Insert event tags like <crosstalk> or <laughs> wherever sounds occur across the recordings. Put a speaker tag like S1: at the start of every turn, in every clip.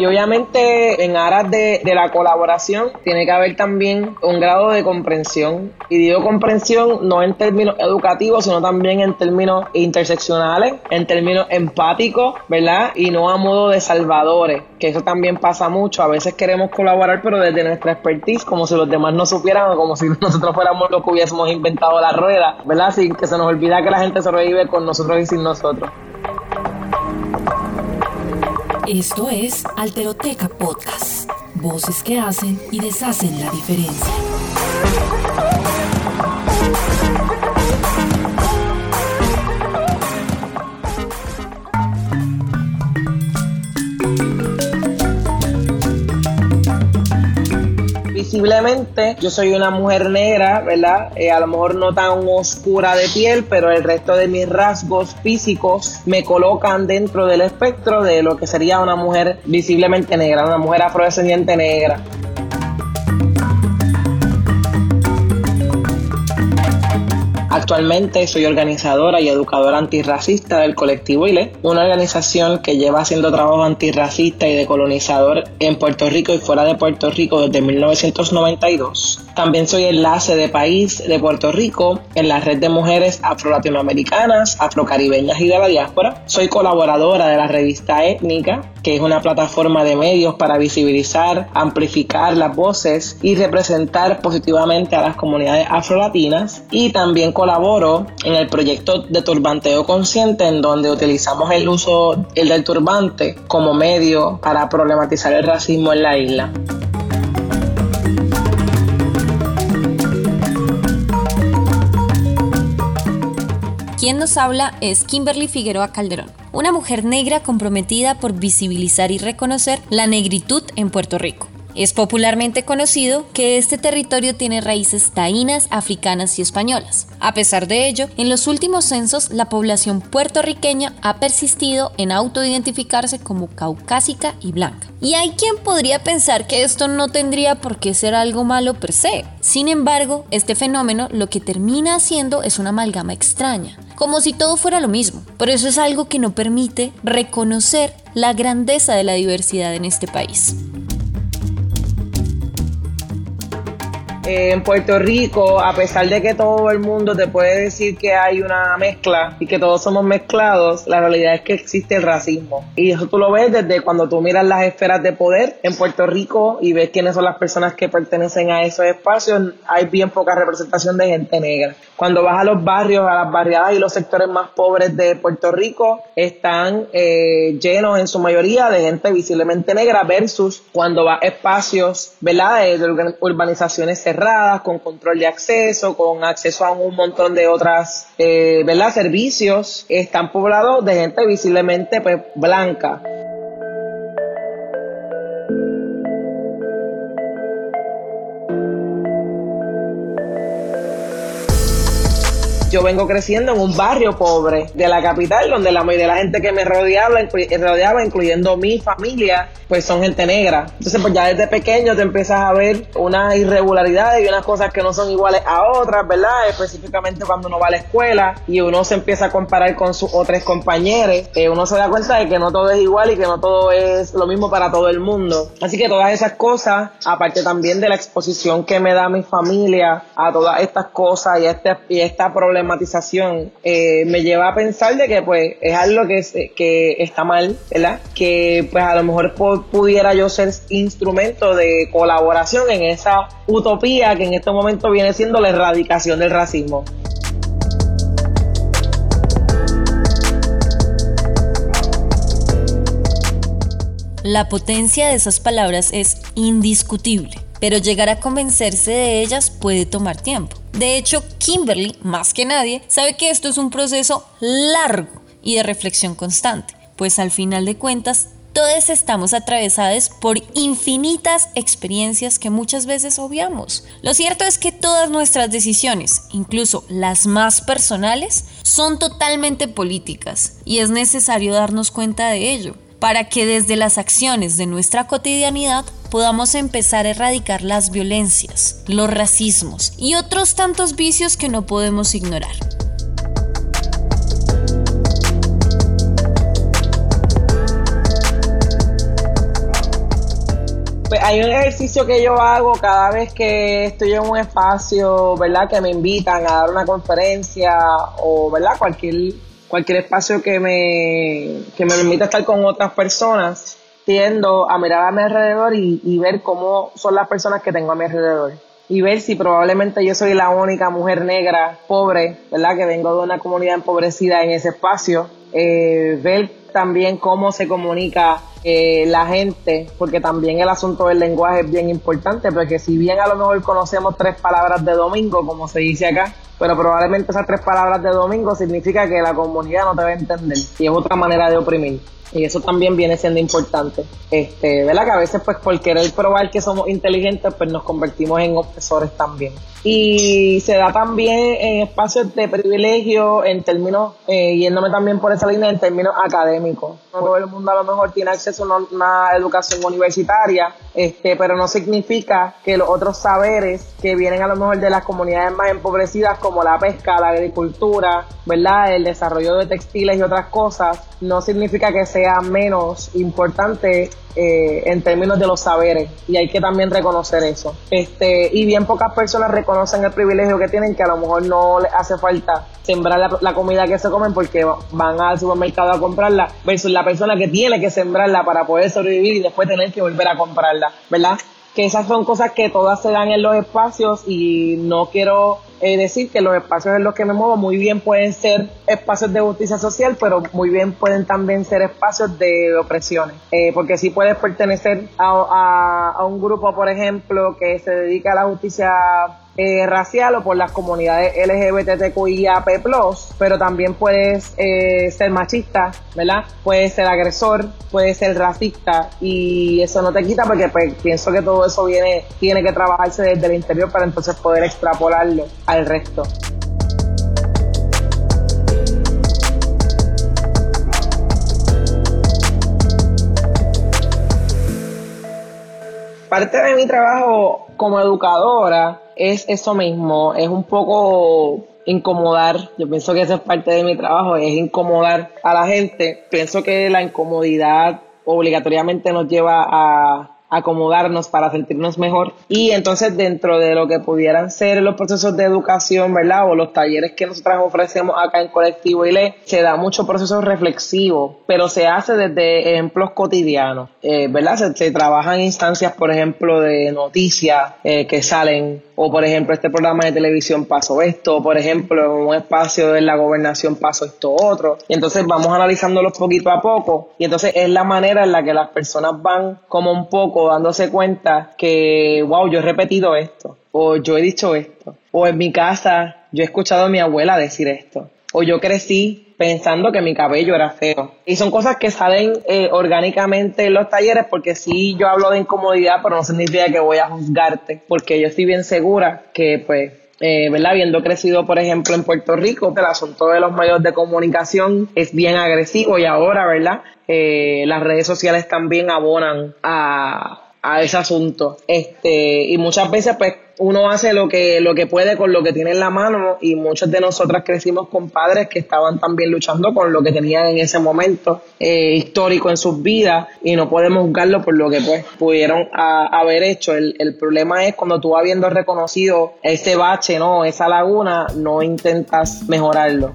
S1: Y obviamente en aras de, la colaboración tiene que haber también un grado de comprensión. Y digo comprensión no en términos educativos, sino también en términos interseccionales, en términos empáticos, ¿verdad? Y no a modo de salvadores, que eso también pasa mucho. A veces queremos colaborar, pero desde nuestra expertise, como si los demás no supieran o como si <laughs> nosotros fuéramos los que hubiésemos inventado la rueda, ¿verdad? Sin que se nos olvida que la gente sobrevive con nosotros y sin nosotros.
S2: Esto es Alteroteca Podcast. Voces que hacen y deshacen la diferencia.
S1: Visiblemente yo soy una mujer negra, ¿verdad? Eh, a lo mejor no tan oscura de piel, pero el resto de mis rasgos físicos me colocan dentro del espectro de lo que sería una mujer visiblemente negra, una mujer afrodescendiente negra. Actualmente soy organizadora y educadora antirracista del colectivo ILE, una organización que lleva haciendo trabajo antirracista y decolonizador en Puerto Rico y fuera de Puerto Rico desde 1992. También soy enlace de país de Puerto Rico en la red de mujeres afro-latinoamericanas, afrocaribeñas y de la diáspora. Soy colaboradora de la revista Étnica, que es una plataforma de medios para visibilizar, amplificar las voces y representar positivamente a las comunidades afrolatinas. Y también colaboro en el proyecto de turbanteo consciente en donde utilizamos el uso el del turbante como medio para problematizar el racismo en la isla.
S3: Quien nos habla es Kimberly Figueroa Calderón, una mujer negra comprometida por visibilizar y reconocer la negritud en Puerto Rico. Es popularmente conocido que este territorio tiene raíces taínas, africanas y españolas. A pesar de ello, en los últimos censos la población puertorriqueña ha persistido en autoidentificarse como caucásica y blanca. Y hay quien podría pensar que esto no tendría por qué ser algo malo per se. Sin embargo, este fenómeno lo que termina haciendo es una amalgama extraña, como si todo fuera lo mismo. Por eso es algo que no permite reconocer la grandeza de la diversidad en este país.
S1: En Puerto Rico, a pesar de que todo el mundo te puede decir que hay una mezcla y que todos somos mezclados, la realidad es que existe el racismo. Y eso tú lo ves desde cuando tú miras las esferas de poder en Puerto Rico y ves quiénes son las personas que pertenecen a esos espacios, hay bien poca representación de gente negra. Cuando vas a los barrios, a las barriadas y los sectores más pobres de Puerto Rico, están eh, llenos en su mayoría de gente visiblemente negra versus cuando vas a espacios, ¿verdad? De urbanizaciones cerradas, con control de acceso, con acceso a un montón de otras, eh, ¿verdad? Servicios, están poblados de gente visiblemente pues, blanca. Yo vengo creciendo en un barrio pobre de la capital, donde la mayoría de la gente que me rodeaba, rodeaba, incluyendo mi familia, pues son gente negra. Entonces, pues ya desde pequeño te empiezas a ver unas irregularidades y unas cosas que no son iguales a otras, ¿verdad? Específicamente cuando uno va a la escuela y uno se empieza a comparar con sus otros compañeros, eh, uno se da cuenta de que no todo es igual y que no todo es lo mismo para todo el mundo. Así que todas esas cosas, aparte también de la exposición que me da mi familia a todas estas cosas y, este, y esta problemática, problematización eh, me lleva a pensar de que pues es algo que, que está mal, ¿verdad? Que pues a lo mejor pudiera yo ser instrumento de colaboración en esa utopía que en este momento viene siendo la erradicación del racismo.
S3: La potencia de esas palabras es indiscutible, pero llegar a convencerse de ellas puede tomar tiempo. De hecho, Kimberly, más que nadie, sabe que esto es un proceso largo y de reflexión constante, pues al final de cuentas, todos estamos atravesados por infinitas experiencias que muchas veces obviamos. Lo cierto es que todas nuestras decisiones, incluso las más personales, son totalmente políticas y es necesario darnos cuenta de ello. Para que desde las acciones de nuestra cotidianidad podamos empezar a erradicar las violencias, los racismos y otros tantos vicios que no podemos ignorar.
S1: Pues hay un ejercicio que yo hago cada vez que estoy en un espacio, ¿verdad? Que me invitan a dar una conferencia o, ¿verdad? Cualquier, cualquier espacio que me, que me permita estar con otras personas, tiendo a mirar a mi alrededor y, y ver cómo son las personas que tengo a mi alrededor. Y ver si probablemente yo soy la única mujer negra, pobre, ¿verdad? Que vengo de una comunidad empobrecida en ese espacio. Eh, ver también cómo se comunica eh, la gente, porque también el asunto del lenguaje es bien importante, porque si bien a lo mejor conocemos tres palabras de domingo, como se dice acá, pero probablemente esas tres palabras de domingo significa que la comunidad no te va a entender y es otra manera de oprimir. Y eso también viene siendo importante. Este, ¿verdad? Que a veces, pues, por querer probar que somos inteligentes, pues nos convertimos en opresores también. Y se da también en espacios de privilegio, en términos, eh, yéndome también por esa línea, en términos académicos. Todo el mundo a lo mejor tiene acceso a una, educación universitaria, este, pero no significa que los otros saberes que vienen a lo mejor de las comunidades más empobrecidas, como la pesca, la agricultura, ¿verdad? El desarrollo de textiles y otras cosas, no significa que sea menos importante eh, en términos de los saberes y hay que también reconocer eso. Este, y bien pocas personas reconocen el privilegio que tienen que a lo mejor no les hace falta sembrar la, comida que se comen porque van al supermercado a comprarla versus la persona que tiene que sembrarla para poder sobrevivir y después tener que volver a comprarla, ¿verdad? que esas son cosas que todas se dan en los espacios y no quiero eh, decir que los espacios en los que me muevo muy bien pueden ser espacios de justicia social, pero muy bien pueden también ser espacios de opresiones, eh, porque si puedes pertenecer a, a, un grupo, por ejemplo, que se dedica a la justicia eh, racial o por las comunidades LGBTQIAP+, pero también puedes eh, ser machista, ¿verdad? Puedes ser agresor, puedes ser racista y eso no te quita porque pues, pienso que todo eso viene, tiene que trabajarse desde el interior para entonces poder extrapolarlo al resto. Parte de mi trabajo como educadora es eso mismo, es un poco incomodar, yo pienso que esa es parte de mi trabajo, es incomodar a la gente. Pienso que la incomodidad obligatoriamente nos lleva a acomodarnos para sentirnos mejor. Y entonces dentro de lo que pudieran ser los procesos de educación, ¿verdad? O los talleres que nosotros ofrecemos acá en Colectivo ILE, se da mucho proceso reflexivo, pero se hace desde ejemplos cotidianos, eh, ¿verdad? Se, se, trabajan instancias, por ejemplo, de noticias eh, que salen, o por ejemplo, este programa de televisión pasó esto, o por ejemplo, en un espacio de la gobernación pasó esto otro. Y entonces vamos analizándolos poquito a poco, y entonces es la manera en la que las personas van como un poco dándose cuenta que, wow, yo he repetido esto, o yo he dicho esto, o en mi casa yo he escuchado a mi abuela decir esto, o yo crecí pensando que mi cabello era feo. Y son cosas que salen eh, orgánicamente en los talleres porque sí yo hablo de incomodidad, pero no significa que voy a juzgarte, porque yo estoy bien segura que pues eh, ¿verdad? Habiendo crecido, por ejemplo, en Puerto Rico, el asunto de los medios de comunicación es bien agresivo y ahora, ¿verdad? Eh, las redes sociales también abonan a, a ese asunto. Este, y muchas veces, pues, uno hace lo que, lo que puede con lo que tiene en la mano y muchas de nosotras crecimos con padres que estaban también luchando con lo que tenían en ese momento eh, histórico en sus vidas y no podemos juzgarlo por lo que pues pudieron haber hecho. El, el problema es cuando tú habiendo reconocido ese bache, ¿no? Esa laguna, no intentas mejorarlo.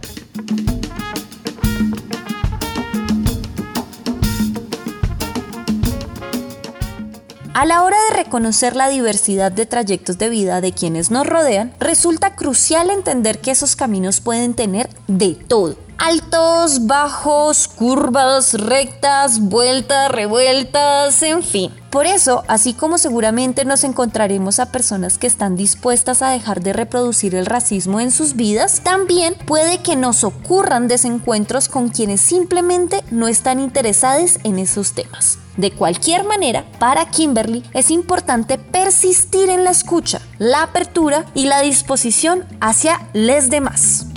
S3: A la hora de reconocer la diversidad de trayectos de vida de quienes nos rodean, resulta crucial entender que esos caminos pueden tener de todo. Altos, bajos, curvas, rectas, vueltas, revueltas, en fin. Por eso, así como seguramente nos encontraremos a personas que están dispuestas a dejar de reproducir el racismo en sus vidas, también puede que nos ocurran desencuentros con quienes simplemente no están interesados en esos temas. De cualquier manera, para Kimberly es importante persistir en la escucha, la apertura y la disposición hacia les demás.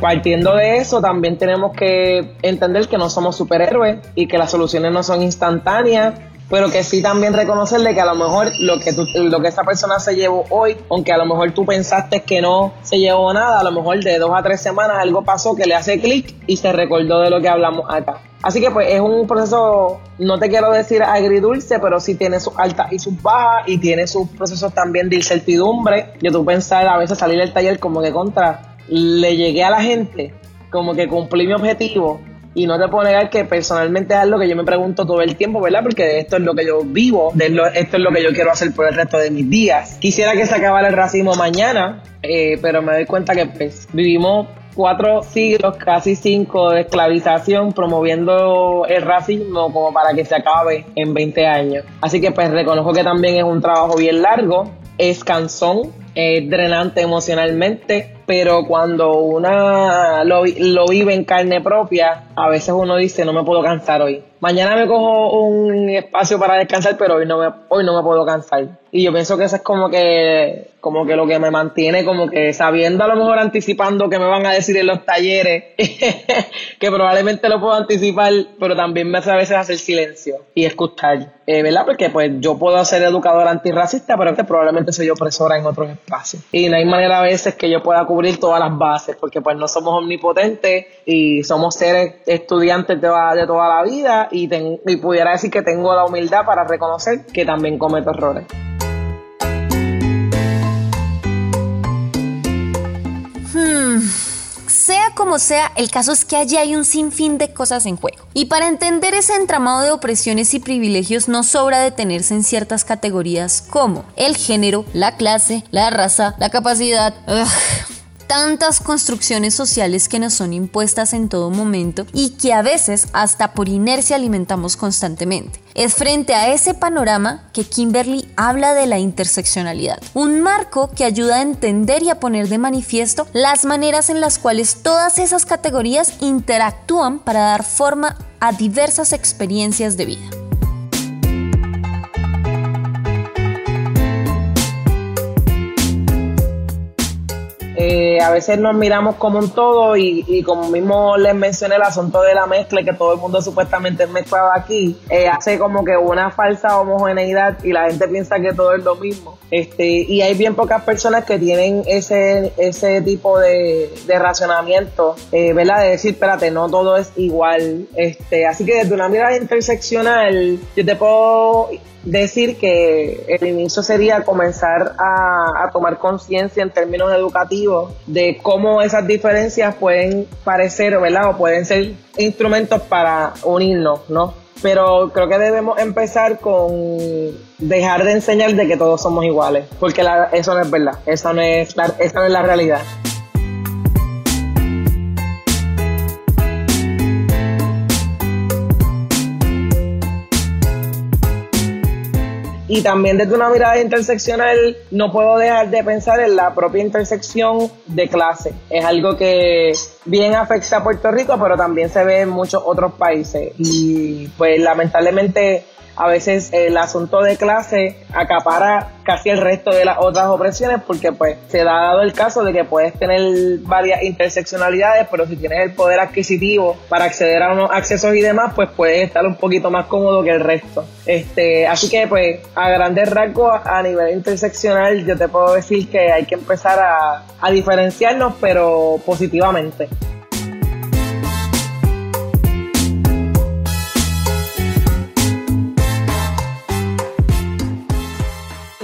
S1: partiendo de eso, también tenemos que entender que no somos superhéroes y que las soluciones no son instantáneas pero que sí también reconocerle que a lo mejor lo que, lo que esa persona se llevó hoy, aunque a lo mejor tú pensaste que no se llevó nada, a lo mejor de dos a tres semanas algo pasó que le hace clic y se recordó de lo que hablamos acá. Así que pues es un proceso, no te quiero decir agridulce, pero sí tiene sus altas y sus bajas y tiene sus procesos también de incertidumbre. Yo tú pensar a veces salir del taller como que contra, le llegué a la gente, como que cumplí mi objetivo, y no te puedo negar que personalmente es algo que yo me pregunto todo el tiempo, ¿verdad? Porque esto es lo que yo vivo, esto es lo que yo quiero hacer por el resto de mis días. Quisiera que se acabara el racismo mañana, eh, pero me doy cuenta que pues, vivimos cuatro siglos, casi cinco de esclavización, promoviendo el racismo como para que se acabe en 20 años. Así que pues reconozco que también es un trabajo bien largo, es cansón, es drenante emocionalmente, pero cuando una lo, lo, vive en carne propia, a veces uno dice, no me puedo cansar hoy. Mañana me cojo un espacio para descansar, pero hoy no me, hoy no me puedo cansar. Y yo pienso que eso es como que, como que lo que me mantiene, como que sabiendo a lo mejor anticipando que me van a decir en los talleres, <laughs> que probablemente lo puedo anticipar, pero también me hace a veces hacer silencio y escuchar, eh, ¿verdad? Porque pues yo puedo ser educadora antirracista, pero probablemente soy opresora en otros espacios. Y no hay manera a veces que yo pueda cubrir todas las bases, porque pues no somos omnipotentes y somos seres estudiantes de, toda la vida y, y pudiera decir que tengo la humildad para reconocer que también cometo errores.
S3: Hmm. Sea como sea, el caso es que allí hay un sinfín de cosas en juego. Y para entender ese entramado de opresiones y privilegios no sobra detenerse en ciertas categorías como el género, la clase, la raza, la capacidad tantas construcciones sociales que nos son impuestas en todo momento y que a veces hasta por inercia alimentamos constantemente. Es frente a ese panorama que Kimberly habla de la interseccionalidad, un marco que ayuda a entender y a poner de manifiesto las maneras en las cuales todas esas categorías interactúan para dar forma a diversas experiencias de vida.
S1: Eh, a veces nos miramos como un todo y, como mismo les mencioné el asunto de la mezcla que todo el mundo supuestamente es mezclado aquí, eh, hace como que una falsa homogeneidad y la gente piensa que todo es lo mismo. Este, y hay bien pocas personas que tienen ese, ese tipo de, de racionamiento, eh, ¿verdad? De decir, espérate, no todo es igual. Este, así que desde una mirada interseccional, yo te puedo decir que el inicio sería comenzar a, tomar conciencia en términos educativos de cómo esas diferencias pueden parecer, ¿verdad? O pueden ser instrumentos para unirnos, ¿no? Pero creo que debemos empezar con dejar de enseñar de que todos somos iguales, porque eso no es verdad, eso no es, esa no es la realidad. Y también desde una mirada interseccional no puedo dejar de pensar en la propia intersección de clase. Es algo que bien afecta a Puerto Rico, pero también se ve en muchos otros países. Y pues lamentablemente a veces el asunto de clase acapara casi el resto de las otras opresiones porque pues se ha dado el caso de que puedes tener varias interseccionalidades, pero si tienes el poder adquisitivo para acceder a unos accesos y demás, pues puedes estar un poquito más cómodo que el resto. Este, así que pues a grandes rasgos a nivel interseccional yo te puedo decir que hay que empezar a, a diferenciarnos pero positivamente.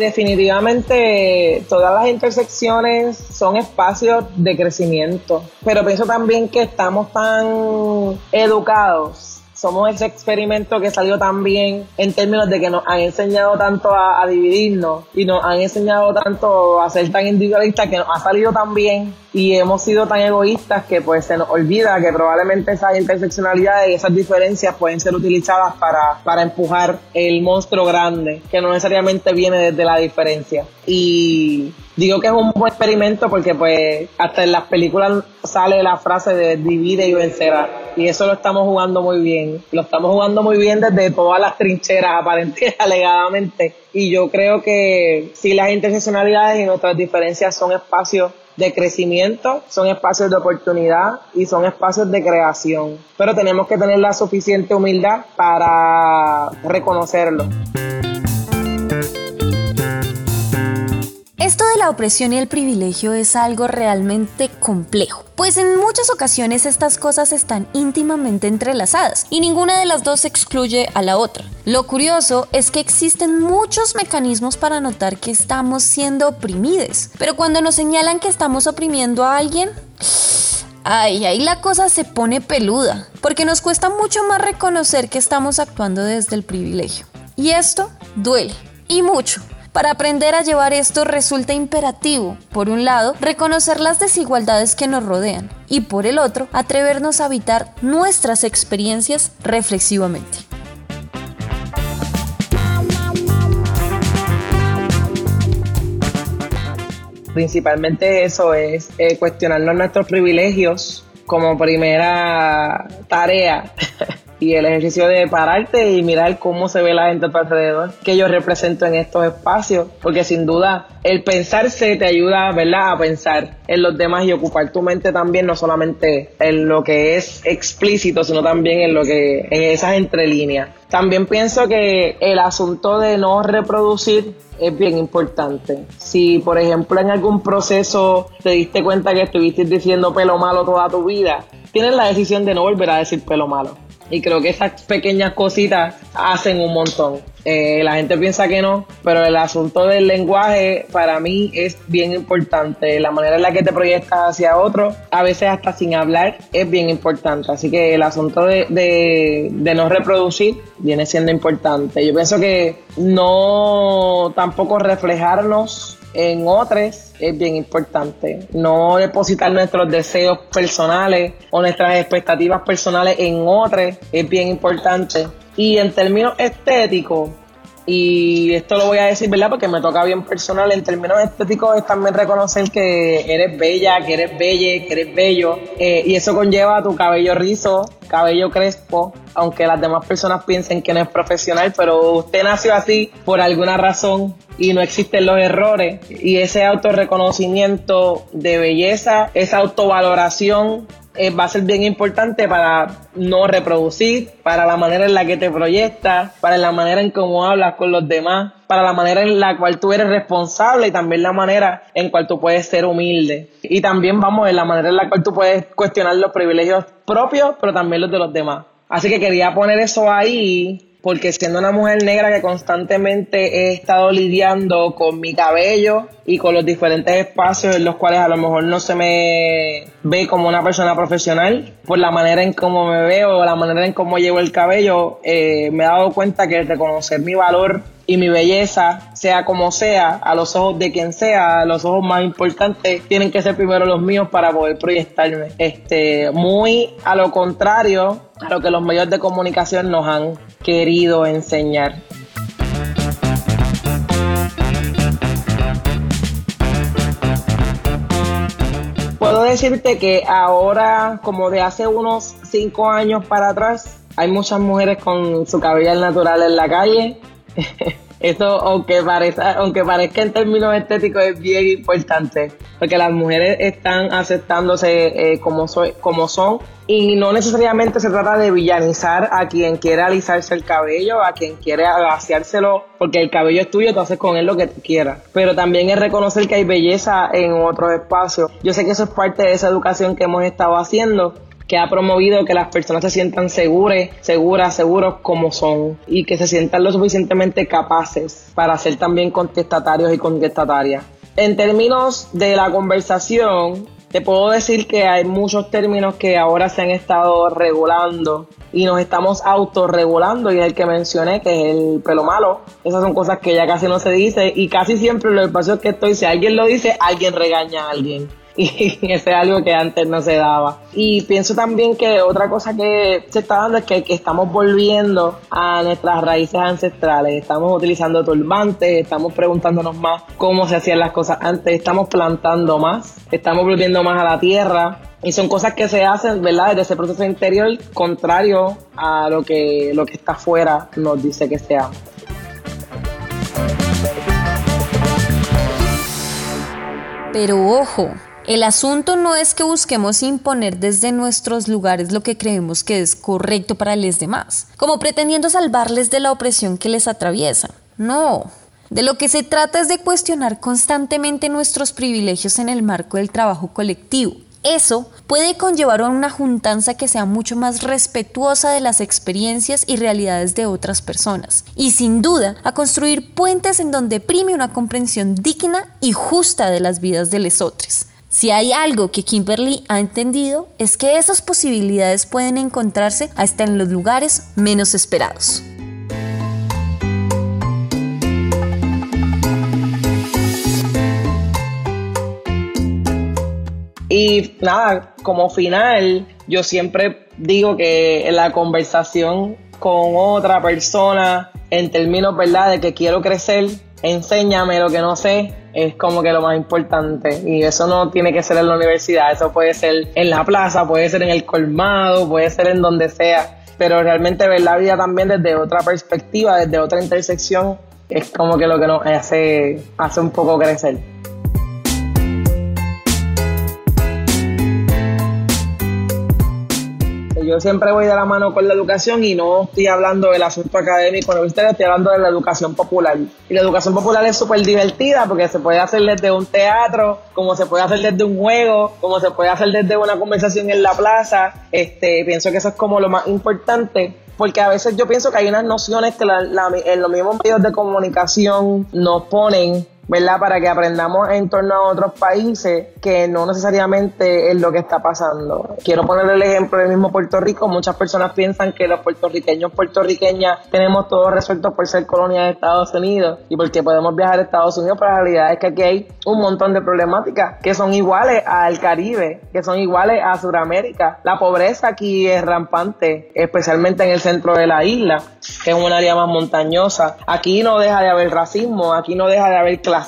S1: Definitivamente todas las intersecciones son espacios de crecimiento, pero pienso también que estamos tan educados somos ese experimento que salió tan bien en términos de que nos han enseñado tanto a, dividirnos y nos han enseñado tanto a ser tan individualistas que nos ha salido tan bien y hemos sido tan egoístas que pues se nos olvida que probablemente esas interseccionalidades y esas diferencias pueden ser utilizadas para, para empujar el monstruo grande que no necesariamente viene desde la diferencia. Y digo que es un buen experimento porque pues hasta en las películas sale la frase de divide y vencerá y eso lo estamos jugando muy bien lo estamos jugando muy bien desde todas las trincheras aparentemente <laughs> alegadamente y yo creo que si las interseccionalidades y nuestras diferencias son espacios de crecimiento, son espacios de oportunidad y son espacios de creación. Pero tenemos que tener la suficiente humildad para reconocerlo.
S3: La opresión y el privilegio es algo realmente complejo, pues en muchas ocasiones estas cosas están íntimamente entrelazadas y ninguna de las dos excluye a la otra. Lo curioso es que existen muchos mecanismos para notar que estamos siendo oprimidos, pero cuando nos señalan que estamos oprimiendo a alguien, Ay, ahí la cosa se pone peluda, porque nos cuesta mucho más reconocer que estamos actuando desde el privilegio. Y esto duele, y mucho, para aprender a llevar esto resulta imperativo, por un lado, reconocer las desigualdades que nos rodean y por el otro, atrevernos a habitar nuestras experiencias reflexivamente.
S1: Principalmente eso es eh, cuestionarnos nuestros privilegios como primera tarea <laughs> y el ejercicio de pararte y mirar cómo se ve la gente a tu alrededor, que yo represento en estos espacios, porque sin duda el pensarse te ayuda, ¿verdad?, a pensar en los demás y ocupar tu mente también, no solamente en lo que es explícito, sino también en lo que, en esas entrelíneas. También pienso que el asunto de no reproducir es bien importante. Si, por ejemplo, en algún proceso te diste cuenta que estuviste diciendo pelo malo toda tu vida, tienes la decisión de no volver a decir pelo malo. Y creo que esas pequeñas cositas hacen un montón. Eh, la gente piensa que no, pero el asunto del lenguaje para mí es bien importante. La manera en la que te proyectas hacia otro, a veces hasta sin hablar, es bien importante. Así que el asunto de, de no reproducir viene siendo importante. Yo pienso que no tampoco reflejarnos en otros es bien importante. No depositar nuestros deseos personales o nuestras expectativas personales en otros es bien importante. Y en términos estéticos, y esto lo voy a decir, ¿verdad? Porque me toca bien personal. En términos estéticos es también reconocer que eres bella, que eres belle, que eres bello. Eh, y eso conlleva tu cabello rizo, cabello crespo, aunque las demás personas piensen que no es profesional, pero usted nació así por alguna razón y no existen los errores. Y ese autorreconocimiento de belleza, esa autovaloración eh, va a ser bien importante para no reproducir, para la manera en la que te proyectas, para la manera en cómo hablas con los demás, para la manera en la cual tú eres responsable y también la manera en cual tú puedes ser humilde. Y también vamos en la manera en la cual tú puedes cuestionar los privilegios propios, pero también los de los demás. Así que quería poner eso ahí porque siendo una mujer negra que constantemente he estado lidiando con mi cabello y con los diferentes espacios en los cuales a lo mejor no se me ve como una persona profesional, por la manera en cómo me veo, la manera en cómo llevo el cabello, eh, me he dado cuenta que reconocer mi valor y mi belleza, sea como sea, a los ojos de quien sea, a los ojos más importantes, tienen que ser primero los míos para poder proyectarme. Este, muy a lo contrario a lo que los medios de comunicación nos han querido enseñar. Puedo decirte que ahora, como de hace unos cinco años para atrás, hay muchas mujeres con su cabello natural en la calle. <laughs> Eso, aunque parezca, aunque parezca en términos estéticos, es bien importante, porque las mujeres están aceptándose eh, como, son y no necesariamente se trata de villanizar a quien quiere alisarse el cabello, a quien quiere agaseárselo, porque el cabello es tuyo, tú haces con él lo que quieras. Pero también es reconocer que hay belleza en otros espacios. Yo sé que eso es parte de esa educación que hemos estado haciendo que ha promovido que las personas se sientan seguras, seguras, seguros como son y que se sientan lo suficientemente capaces para ser también contestatarios y contestatarias. En términos de la conversación, te puedo decir que hay muchos términos que ahora se han estado regulando y nos estamos autorregulando y el que mencioné que es el pelo malo. Esas son cosas que ya casi no se dice y casi siempre en los espacios que estoy, si alguien lo dice, alguien regaña a alguien. Y <laughs> eso es algo que antes no se daba. Y pienso también que otra cosa que se está dando es que, estamos volviendo a nuestras raíces ancestrales, estamos utilizando turbantes, estamos preguntándonos más cómo se hacían las cosas antes, estamos plantando más, estamos volviendo más a la tierra, y son cosas que se hacen, ¿verdad? Desde ese proceso interior, contrario a lo que, lo que está afuera nos dice que sea.
S3: Pero ojo, El asunto no es que busquemos imponer desde nuestros lugares lo que creemos que es correcto para los demás, como pretendiendo salvarles de la opresión que les atraviesa. No, de lo que se trata es de cuestionar constantemente nuestros privilegios en el marco del trabajo colectivo eso puede conllevar a una juntanza que sea mucho más respetuosa de las experiencias y realidades de otras personas y sin duda a construir puentes en donde prime una comprensión digna y justa de las vidas de los otros. Si hay algo que Kimberly ha entendido es que esas posibilidades pueden encontrarse hasta en los lugares menos esperados.
S1: Y nada, como final, yo siempre digo que la conversación con otra persona en términos, ¿verdad?, de que quiero crecer, enséñame lo que no sé, es como que lo más importante. Y eso no tiene que ser en la universidad, eso puede ser en la plaza, puede ser en el colmado, puede ser en donde sea. Pero realmente ver la vida también desde otra perspectiva, desde otra intersección, es como que lo que nos hace, hace un poco crecer. Yo siempre voy de la mano con la educación y no estoy hablando del asunto académico, no estoy hablando de la educación popular. Y la educación popular es súper divertida porque se puede hacer desde un teatro, como se puede hacer desde un juego, como se puede hacer desde una conversación en la plaza. Este, pienso que eso es como lo más importante porque a veces yo pienso que hay unas nociones que en los mismos medios de comunicación nos ponen ¿verdad? Para que aprendamos en torno a otros países que no necesariamente es lo que está pasando. Quiero poner el ejemplo del mismo Puerto Rico. Muchas personas piensan que los puertorriqueños, puertorriqueñas, tenemos todo resuelto por ser colonia de Estados Unidos y porque podemos viajar a Estados Unidos, pero la realidad es que aquí hay un montón de problemáticas que son iguales al Caribe, que son iguales a Sudamérica. La pobreza aquí es rampante, especialmente en el centro de la isla, que es un área más montañosa. Aquí no deja de haber racismo, aquí no deja de haber clase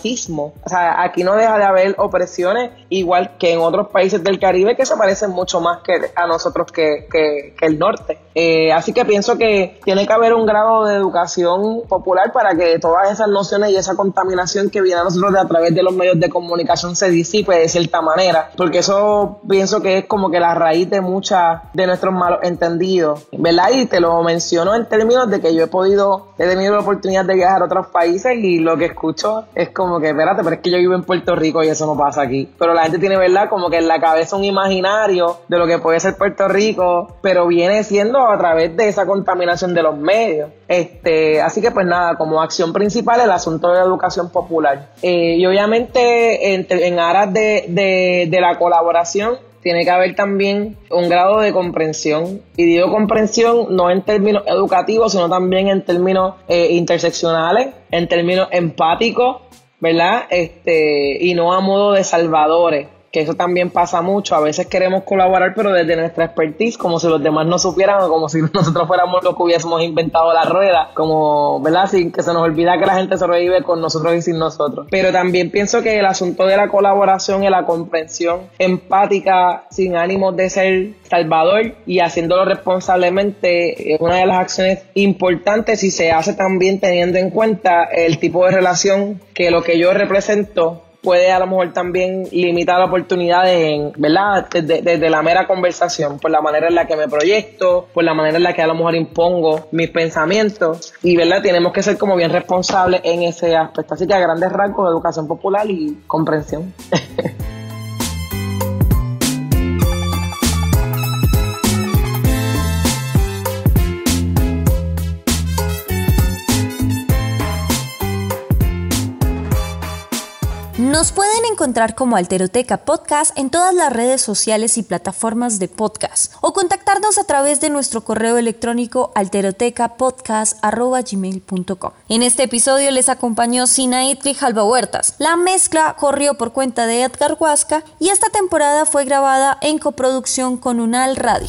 S1: o sea, aquí no deja de haber opresiones, igual que en otros países del Caribe que se parecen mucho más que a nosotros que, el norte. Eh, así que pienso que tiene que haber un grado de educación popular para que todas esas nociones y esa contaminación que viene a nosotros de a través de los medios de comunicación se disipe de cierta manera, porque eso pienso que es como que la raíz de muchas de nuestros malos entendidos, ¿verdad? Y te lo menciono en términos de que yo he podido, he tenido la oportunidad de viajar a otros países y lo que escucho es como que, espérate, pero es que yo vivo en Puerto Rico y eso no pasa aquí. Pero la gente tiene, ¿verdad? Como que en la cabeza un imaginario de lo que puede ser Puerto Rico, pero viene siendo a través de esa contaminación de los medios. Este, así que pues nada, como acción principal el asunto de la educación popular. Eh, y obviamente en, aras de, la colaboración, tiene que haber también un grado de comprensión. Y digo comprensión no en términos educativos, sino también en términos eh, interseccionales, en términos empáticos, ¿verdad? Este, y no a modo de salvadores que eso también pasa mucho. A veces queremos colaborar, pero desde nuestra expertise, como si los demás no supieran o como si <laughs> nosotros fuéramos los que hubiésemos inventado la rueda, como, ¿verdad? Sin que se nos olvida que la gente sobrevive con nosotros y sin nosotros. Pero también pienso que el asunto de la colaboración y la comprensión empática, sin ánimo de ser salvador y haciéndolo responsablemente, es una de las acciones importantes y se hace también teniendo en cuenta el tipo de relación que lo que yo represento puede a lo mejor también limitar oportunidades en, ¿verdad? Desde, la mera conversación, por la manera en la que me proyecto, por la manera en la que a lo mejor impongo mis pensamientos y, ¿verdad? Tenemos que ser como bien responsables en ese aspecto. Así que a grandes rasgos, educación popular y comprensión. <laughs>
S3: Nos pueden encontrar como Alteroteca Podcast en todas las redes sociales y plataformas de podcast o contactarnos a través de nuestro correo electrónico alterotecapodcast.gmail.com. En este episodio les acompañó Sinaid Grijalba Huertas. La mezcla corrió por cuenta de Edgar Huasca y esta temporada fue grabada en coproducción con Unal Radio.